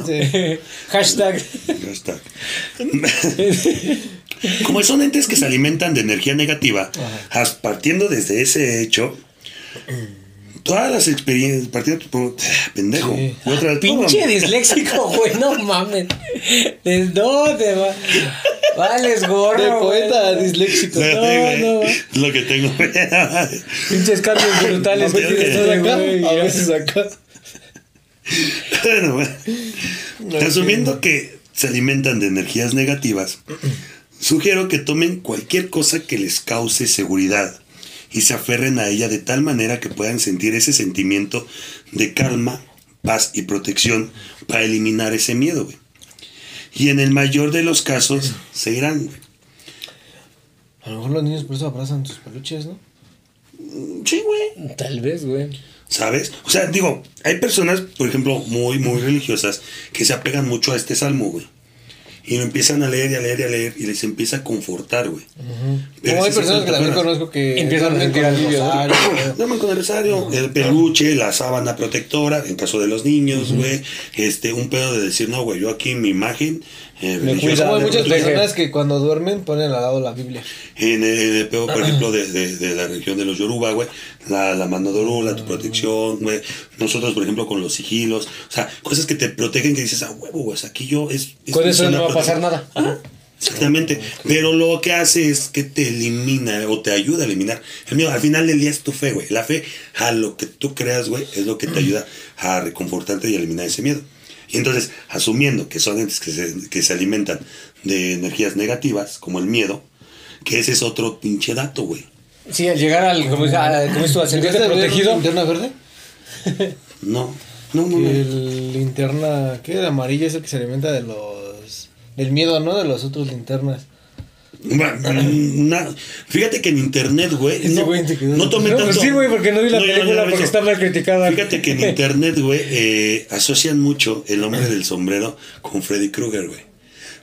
Sí. Hashtag. Está. Como son entes que se alimentan de energía negativa, partiendo desde ese hecho, todas las experiencias, partiendo por- pendejo, Sí. otra vez, Pinche disléxico, güey, no mames. ¿De dónde va? Vales gorro. De poeta güey. disléxico. No, no. es lo que tengo. Pinches cambios brutales. A que veces tienes, acá, güey. a veces acá. Bueno, bueno. Asumiendo que se alimentan de energías negativas, sugiero que tomen cualquier cosa que les cause seguridad y se aferren a ella de tal manera que puedan sentir ese sentimiento de calma, paz y protección para eliminar ese miedo, güey. Y en el mayor de los casos se irán, güey. A lo mejor los niños por eso abrazan sus peluches, ¿no? Sí, güey. Tal vez, güey. ¿Sabes? O sea, digo, hay personas, por ejemplo, muy, muy religiosas que se apegan mucho a este salmo, güey. Y lo empiezan a leer y a leer y a leer y les empieza a confortar, güey. Pero Como hay personas que también personas. conozco que Empiezan a sentir con alivio, ¿no? rosario, Duermen con el rosario, el peluche, la sábana protectora, en caso de los niños, güey. Este, un pedo de decir, no, güey, yo aquí mi imagen Me Como hay de muchas protege. personas que cuando duermen ponen al lado la Biblia. En el, en el pedo, por ejemplo, de, de, de la región de los Yoruba, güey, la, la mano de Orula, tu protección, güey. Nosotros, por ejemplo, con los sigilos, o sea, cosas que te protegen que dices, ah, huevo, güey, aquí yo es. es Con eso no va a pasar protegida". nada. Ajá. Exactamente, pero lo que hace es que te elimina o te ayuda a eliminar el miedo. Al final del día es tu fe, güey. La fe a lo que tú creas, güey, es lo que te ayuda a reconfortarte y a eliminar ese miedo. Y entonces, asumiendo que son entes que se, que se alimentan de energías negativas, como el miedo, que ese es otro pinche dato, güey. Sí, al llegar al, como, a- como es tu, a sentirte ¿Llegaste a ver protegido. linterna verde? No, no, no, el linterna, ¿qué? El amarillo es el que se alimenta de los... Del miedo, ¿no? De los otros linternas. Na- fíjate que en internet, güey, no, güey no tomé No, tanto. pues sí, güey, porque no vi la No, película porque está mal criticada. Fíjate que en internet, güey, eh, asocian mucho el hombre del sombrero con Freddy Krueger, güey.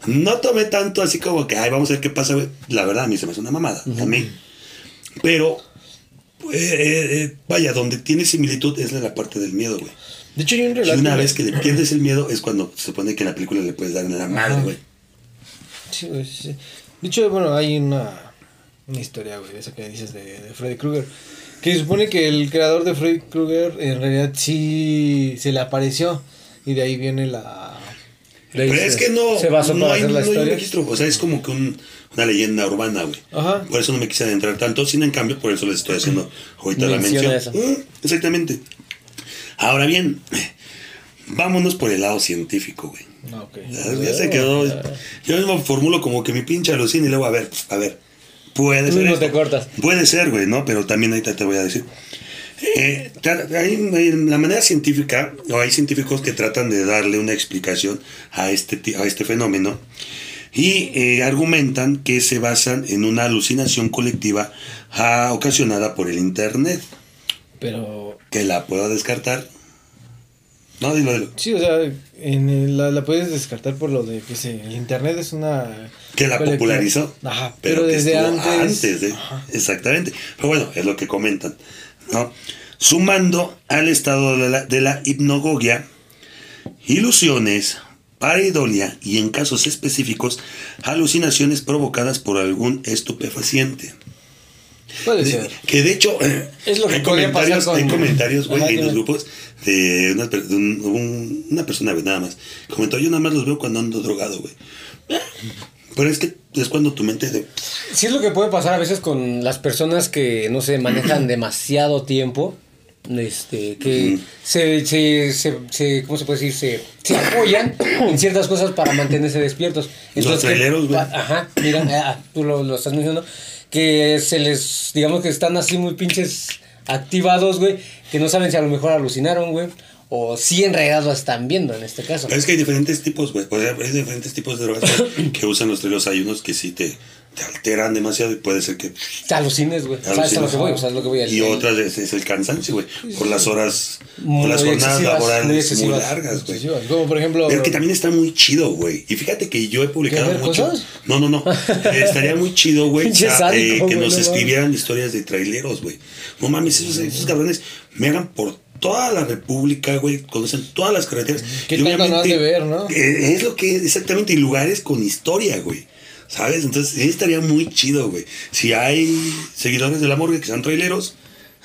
No tomé tanto así como que, ay, vamos a ver qué pasa, güey. La verdad, a mí se me hace una mamada, a mí. Pero, eh, eh, vaya, donde tiene similitud es la parte del miedo, güey. De hecho, hay un Y relato... una vez que le pierdes el miedo es cuando se supone que en la película le puedes dar en la madre, güey. Sí, güey, sí, sí. De hecho, bueno, hay una, una historia, güey, de esa que dices de, de Freddy Krueger. Que se supone que el creador de Freddy Krueger en realidad sí se le apareció. Y de ahí viene la... Pero se- es que no, Se basó no, para hay, hacer la no hay un historia. registro, o sea, es como que un- una leyenda urbana, güey. Ajá. Por eso no me quise adentrar tanto, sin en cambio, por eso les estoy haciendo ahorita la Menciona mención. eso. Mm, exactamente. Ahora bien, vámonos por el lado científico, güey. Ah, ok. Ya, ya se quedó. Yo mismo formulo como que mi pinche alucina y luego, a ver, a ver. Puede Tú ser. mismo esto. te cortas. Puede ser, güey, ¿no? Pero también ahorita te voy a decir. Eh, hay, hay- la manera científica, o hay científicos que tratan de darle una explicación a este, a este fenómeno y eh, argumentan que se basan en una alucinación colectiva ah, ocasionada por el Internet, Pero... que la puedo descartar. No, dilo, dilo. Sí, o sea, en el- la, la puedes descartar por lo de que se, el internet es una... Que la popularizó. Ajá, Pero, desde antes... de- exactamente. Pero bueno, es lo que comentan. ¿no? Sumando al estado de la, de la hipnogogia, ilusiones, pareidolia y en casos específicos, alucinaciones provocadas por algún estupefaciente. Puede De- ser. que de hecho, eh, Es lo que hay comentarios, con- hay comentarios, güey, en los grupos de una, de un- un- una persona, güey, nada más. Comentó, yo nada más los veo cuando ando drogado, güey. Eh, Pero es que es cuando tu mente de... Sí es lo que puede pasar a veces con las personas que, no sé, manejan demasiado tiempo. Este, que se, se, se, se- ¿cómo se puede decir? Se, se apoyan en ciertas cosas para mantenerse despiertos. Los que- traileros, güey. Ajá, mira, ah, tú lo, lo estás mencionando. Que se les, digamos que están así muy pinches activados, güey. Que no saben si a lo mejor alucinaron, güey. O si en realidad lo están viendo en este caso. Pero es que hay diferentes tipos, güey. Pues hay diferentes tipos de drogas que usan los trilos. Hay unos que sí te, te alteran demasiado y puede ser que... Te alucines, güey. A lo que voy, o sea, es lo que voy a Y otras es, es el cansancio, güey. Por las horas, Muy por las jornadas muy laborales muy, largas, güey. Como por ejemplo... Pero que también está muy chido, güey. Y fíjate que yo he publicado ¿Qué, ver mucho. cosas? No, no, no. Estaría muy chido, güey. eh, que nos no escribieran historias de traileros, güey. No mames, esos, esos cabrones me hagan por toda la república, güey. Conocen todas las carreteras. ¿Qué Y han de ver, no? eh, es lo que exactamente. Y lugares con historia, güey. ¿Sabes? Entonces, sí estaría muy chido, güey. Si hay seguidores de la morgue que sean traileros,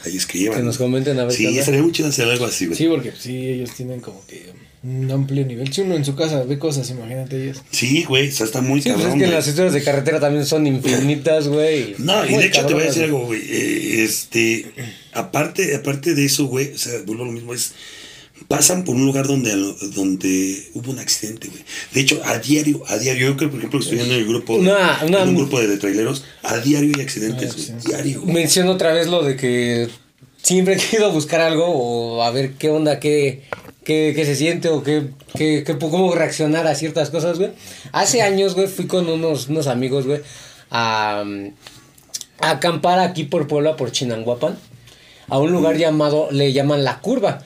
ahí escriban. Que nos comenten a ver qué Sí, estaría muy chido hacer algo así, güey. Sí, porque sí, ellos tienen como que un amplio nivel. Si uno en su casa ve cosas, imagínate ellos. Sí, güey. O sea, está muy Sí, pues cabrón. es que güey. las historias de carretera también son infinitas, güey. No, y de hecho te voy a decir güey. algo, güey. eh, este, aparte, aparte de eso, güey, o sea, vuelvo a lo mismo, es. Pasan por un lugar donde, donde hubo un accidente, güey. De hecho, a diario, a diario, yo creo, por ejemplo, estoy en el grupo, de- Una- una- en un grupo de, de traileros, a diario hay accidentes, Ah, güey. sí. Diario. güey. Menciono otra vez lo de que siempre he querido buscar algo o a ver qué onda, qué, qué, qué se siente o qué, qué, qué- cómo reaccionar a ciertas cosas, güey. Hace años, güey, fui con unos, unos amigos, güey, a, a acampar aquí por Puebla, por Chinanguapan, a un lugar llamado, le llaman La Curva.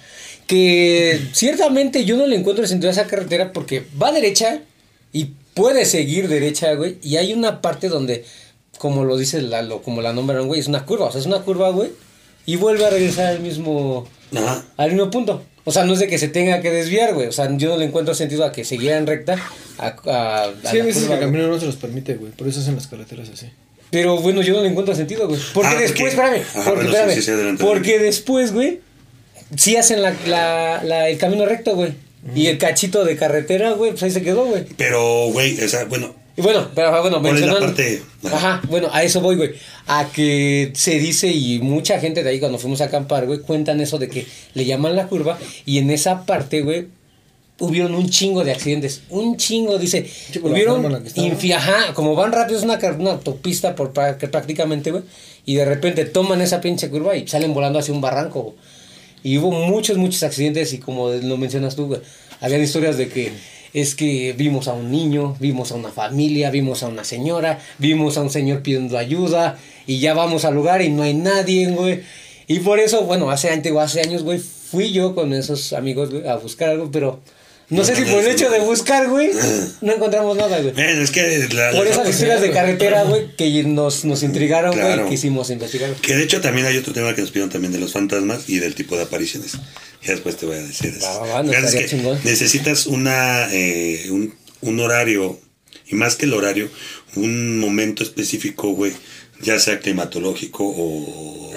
Que ciertamente yo no le encuentro el sentido a esa carretera porque va derecha y puede seguir derecha, güey. Y hay una parte donde, como lo dice la, lo, como la nombraron, güey, es una curva. O sea, es una curva, güey. Y vuelve a regresar al mismo, Ajá. al mismo punto. O sea, no es de que se tenga que desviar, güey. O sea, yo no le encuentro sentido a que siguieran recta. A, a- a Sí, la a veces curva, el güey. camino no se los permite, güey. Por eso hacen las carreteras así. Pero bueno, yo no le encuentro sentido, güey. Porque Ah, después, espérame, Ajá, porque, bueno, sí, espérame, sí, sí, adelante, porque después, güey, sí hacen la, la, la- el camino recto, güey. Y el cachito de carretera, güey, pues ahí se quedó, güey. Pero, güey, o sea, bueno, Y bueno, pero ah, bueno, ¿Cuál es la mencionando- parte? Ajá. Ajá, bueno, a eso voy, güey. A que se dice, y mucha gente de ahí cuando fuimos a acampar, güey, cuentan eso de que le llaman la curva, y en esa parte, güey, hubieron un chingo de accidentes. Un chingo, dice. La hubieron, ajá, como van rápido, es una, una autopista por, prácticamente, güey, y de repente toman esa pinche curva y salen volando hacia un barranco, güey. Y hubo muchos, muchos accidentes y como lo mencionas tú, habían historias de que es que vimos a un niño, vimos a una familia, vimos a una señora, vimos a un señor pidiendo ayuda y ya vamos al lugar y no hay nadie, güey. Y por eso, bueno, hace, hace años, güey, fui yo con esos amigos, a buscar algo, pero no, No sé si por el hecho de buscar, güey, no encontramos nada, güey. eh, es que la, Por esas historias de carretera, güey, que nos, nos intrigaron, güey, Claro. quisimos investigar. Que de hecho también hay otro tema que nos pidieron también de los fantasmas y del tipo de apariciones. Ya después te voy a decir eso. No es que necesitas una, eh, un, un horario, y más que el horario, un momento específico, güey, ya sea climatológico o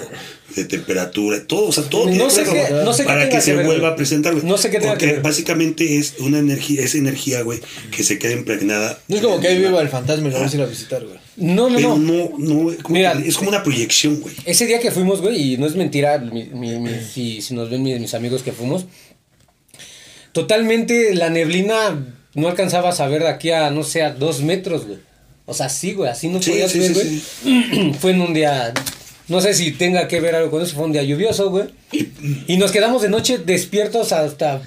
de temperatura, todo, o sea, todo No tiene sé que no sé para que que se ver, vuelva güey. a presentar, güey. No sé qué tenga Porque que ver. básicamente es una energía, es energía, güey, que se queda impregnada. No es como que ahí viva el fantasma y lo vas a ir a visitar, güey. No, no, Pero no. no, no, como Mira, que es como una proyección, güey. Ese día que fuimos, güey, y no es mentira, mi- mi- mi- si, si nos ven mis, mis amigos que fuimos, totalmente la neblina no alcanzabas a ver de aquí a, no sé, a dos metros, güey. O sea, sí, güey, así no Sí, podías sí, ver, sí, güey. Fue en un día, no sé si tenga que ver algo con eso, fue un día lluvioso, güey. Y nos quedamos de noche despiertos hasta...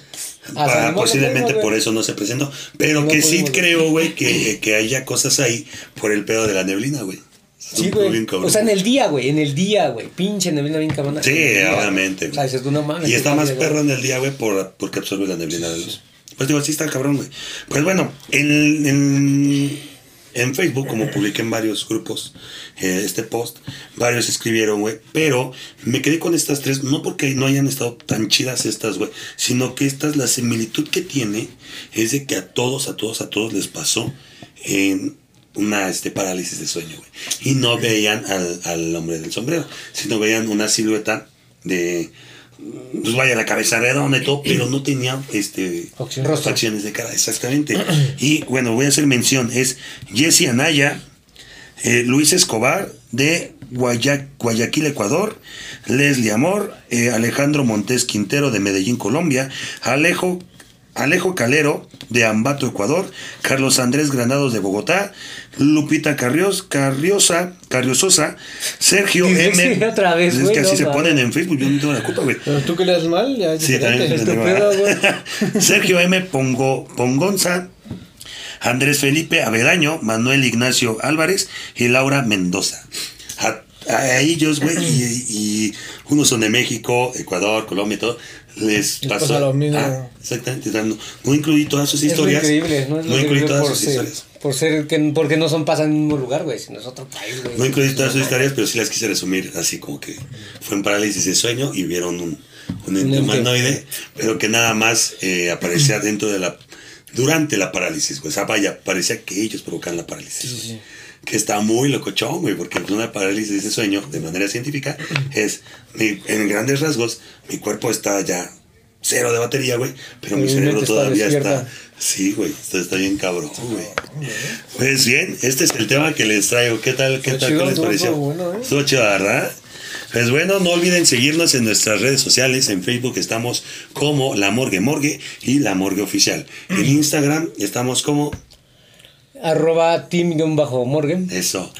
hasta Ah, el posiblemente por eso no se presentó. Pero No que sí creo, güey, que, que haya cosas ahí por el pedo de la neblina, güey. Sí, güey. O sea, en el día, güey. En el día, güey. Pinche neblina bien cabrona. Sí, el día, obviamente. O sea, mames. Y está más perro en el día, güey, por, porque absorbe la neblina de luz. Pues digo, sí está cabrón, güey. Pues bueno, en, en, en Facebook, como publiqué en varios grupos eh, este post, varios escribieron, güey, pero me quedé con estas tres, no porque no hayan estado tan chidas estas, güey, sino que estas, la similitud que tiene es de que a todos, a todos, a todos les pasó en una este, parálisis de sueño, güey. Y no veían al, al hombre del sombrero, sino veían una silueta de pues vaya la cabeza redonda y todo, pero no tenía este facciones de cara, exactamente. Y bueno, voy a hacer mención, es Jesse Anaya, eh, Luis Escobar de Guaya- Guayaquil, Ecuador, Leslie Amor, eh, Alejandro Montes Quintero de Medellín, Colombia, Alejo Alejo Calero de Ambato, Ecuador, Carlos Andrés Granados de Bogotá, Lupita Carrios, Carriosa, Carriososa, Sergio M. otra vez, es que así no se ponen en Facebook, yo no tengo la culpa, güey. Pero tú que le das mal, ya es Sí. Sergio M. Pongo, Pongonza, Andrés Felipe Avedaño, Manuel Ignacio Álvarez y Laura Mendoza. A, a ellos, güey, y, y unos son de México, Ecuador, Colombia y todo. Les Les pasó pasa lo mismo. Ah, exactamente. o sea, No, no incluí todas sus Es historias. increíble, ¿no? Es lo no incluí increíble todas por sus ser, historias. por ser que, porque no son pasan en el mismo lugar, güey, sino es otro país, güey. No incluí todas sus historias, pero sí las quise resumir así como que fue en parálisis de sueño y vieron un, un humanoide, pero que nada más eh, aparecía dentro de la... durante la parálisis, güey. O sea, vaya, parecía que ellos provocan la parálisis. Sí, sí. Que está muy locochón, güey, porque una parálisis de sueño, de manera científica, es, mi- en grandes rasgos, mi cuerpo está ya cero de batería, güey, pero mi Mi cerebro está todavía está... despierta. Sí, güey, esto está bien cabrón, güey. Pues bien, este es el tema que les traigo. ¿Qué tal, qué tal, chido, qué les pareció? bueno, ¿eh? Estuvo chido, ¿verdad? Pues bueno, no olviden seguirnos en nuestras redes sociales. En Facebook estamos como La Morgue Morgue y La Morgue Oficial. En Instagram estamos como Arroba team-morgan. eso.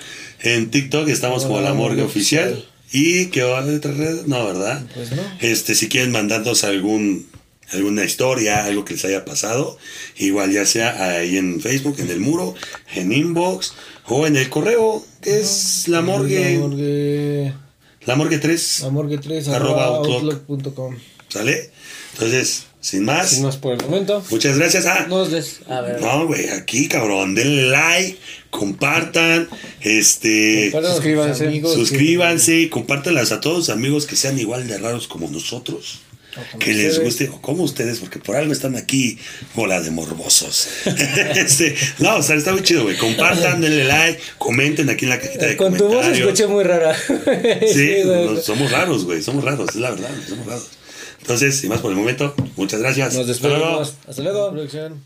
En TikTok estamos como La Morgue Oficial. ¿Y qué va de otras redes? No, ¿verdad? Pues no. Este, si quieren mandarnos algún alguna historia, algo que les haya pasado, igual ya sea ahí en Facebook, en el muro, en inbox o en el correo, que es la morgue, La morgue, la morgue 3, la morgue 3 Arroba arroba outlook. outlook.com. ¿sale? Entonces, sin más, Sin más por el momento. muchas gracias. Ah, Nos des. A ver. no, güey, aquí, cabrón, denle like, compartan, este, los Suscríbanse. amigos suscríbanse, compártanlas a todos sus amigos que sean igual de raros como nosotros. Como que les guste, o como ustedes, porque por algo están aquí, bola de morbosos. este, no, o sea, está muy chido, güey. Compartan, denle like, comenten aquí en la cajita de Con tu voz comentarios. escuché muy rara. Sí, güey. no, somos raros, güey, somos raros, es la verdad, somos raros. Entonces, sin más por el momento, muchas gracias. Nos Hasta luego. despedimos. Hasta luego. Producción.